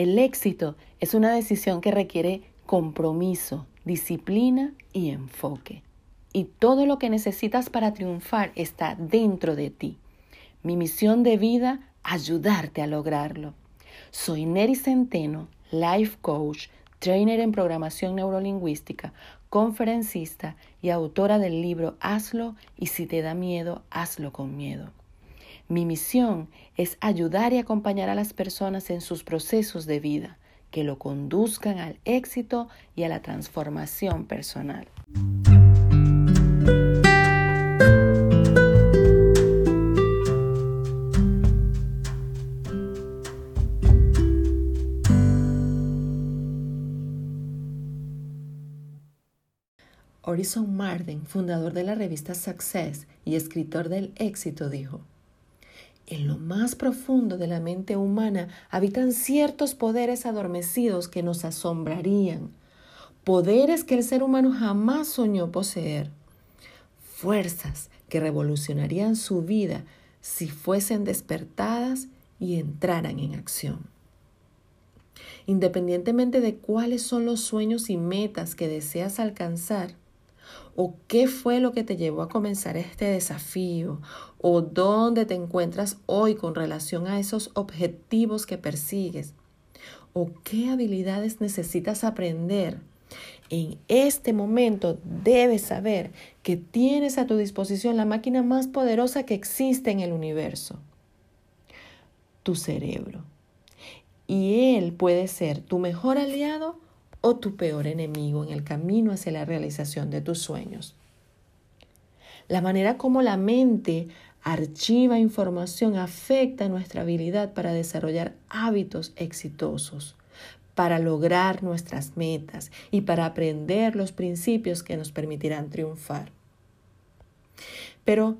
El éxito es una decisión que requiere compromiso, disciplina y enfoque. Y todo lo que necesitas para triunfar está dentro de ti. Mi misión de vida, ayudarte a lograrlo. Soy Neri Centeno, life coach, trainer en programación neurolingüística, conferencista y autora del libro Hazlo y si te da miedo, hazlo con miedo. Mi misión es ayudar y acompañar a las personas en sus procesos de vida, que lo conduzcan al éxito y a la transformación personal. Orison Marden, fundador de la revista Success y escritor del éxito, dijo, en lo más profundo de la mente humana habitan ciertos poderes adormecidos que nos asombrarían, poderes que el ser humano jamás soñó poseer, fuerzas que revolucionarían su vida si fuesen despertadas y entraran en acción. Independientemente de cuáles son los sueños y metas que deseas alcanzar, o qué fue lo que te llevó a comenzar este desafío o dónde te encuentras hoy con relación a esos objetivos que persigues o qué habilidades necesitas aprender. En este momento debes saber que tienes a tu disposición la máquina más poderosa que existe en el universo, tu cerebro. Y él puede ser tu mejor aliado o tu peor enemigo en el camino hacia la realización de tus sueños. La manera como la mente archiva información afecta nuestra habilidad para desarrollar hábitos exitosos, para lograr nuestras metas y para aprender los principios que nos permitirán triunfar. Pero,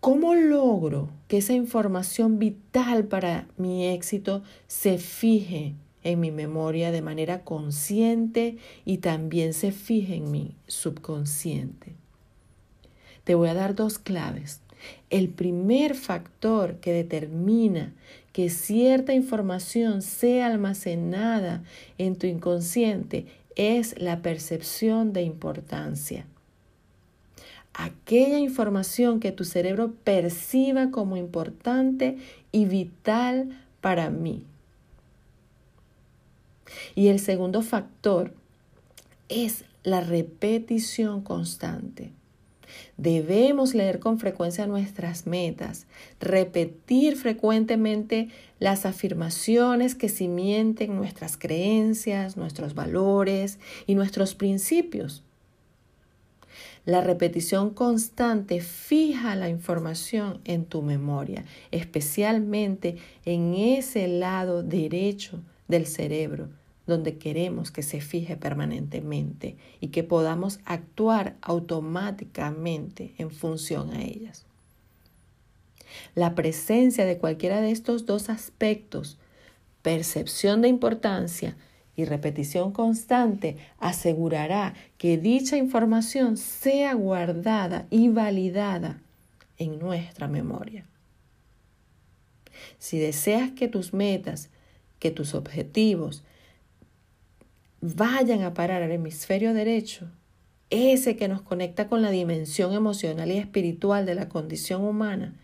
¿cómo logro que esa información vital para mi éxito se fije en mi memoria de manera consciente y también se fije en mi subconsciente. Te voy a dar dos claves. El primer factor que determina que cierta información sea almacenada en tu inconsciente es la percepción de importancia. Aquella información que tu cerebro perciba como importante y vital para mí. Y el segundo factor es la repetición constante. Debemos leer con frecuencia nuestras metas, repetir frecuentemente las afirmaciones que cimienten nuestras creencias, nuestros valores y nuestros principios. La repetición constante fija la información en tu memoria, especialmente en ese lado derecho del cerebro donde queremos que se fije permanentemente y que podamos actuar automáticamente en función a ellas. La presencia de cualquiera de estos dos aspectos, percepción de importancia y repetición constante, asegurará que dicha información sea guardada y validada en nuestra memoria. Si deseas que tus metas, que tus objetivos vayan a parar al hemisferio derecho, ese que nos conecta con la dimensión emocional y espiritual de la condición humana,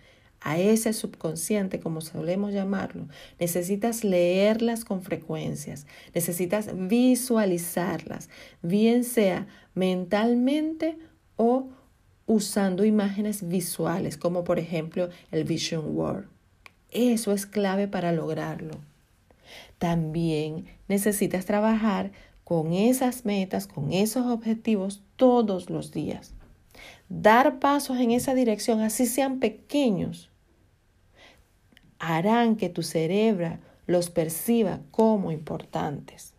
a ese subconsciente, como solemos llamarlo, necesitas leerlas con frecuencias, necesitas visualizarlas, bien sea mentalmente o usando imágenes visuales, como por ejemplo el Vision World. Eso es clave para lograrlo. También necesitas trabajar con esas metas, con esos objetivos todos los días. Dar pasos en esa dirección, así sean pequeños, harán que tu cerebro los perciba como importantes.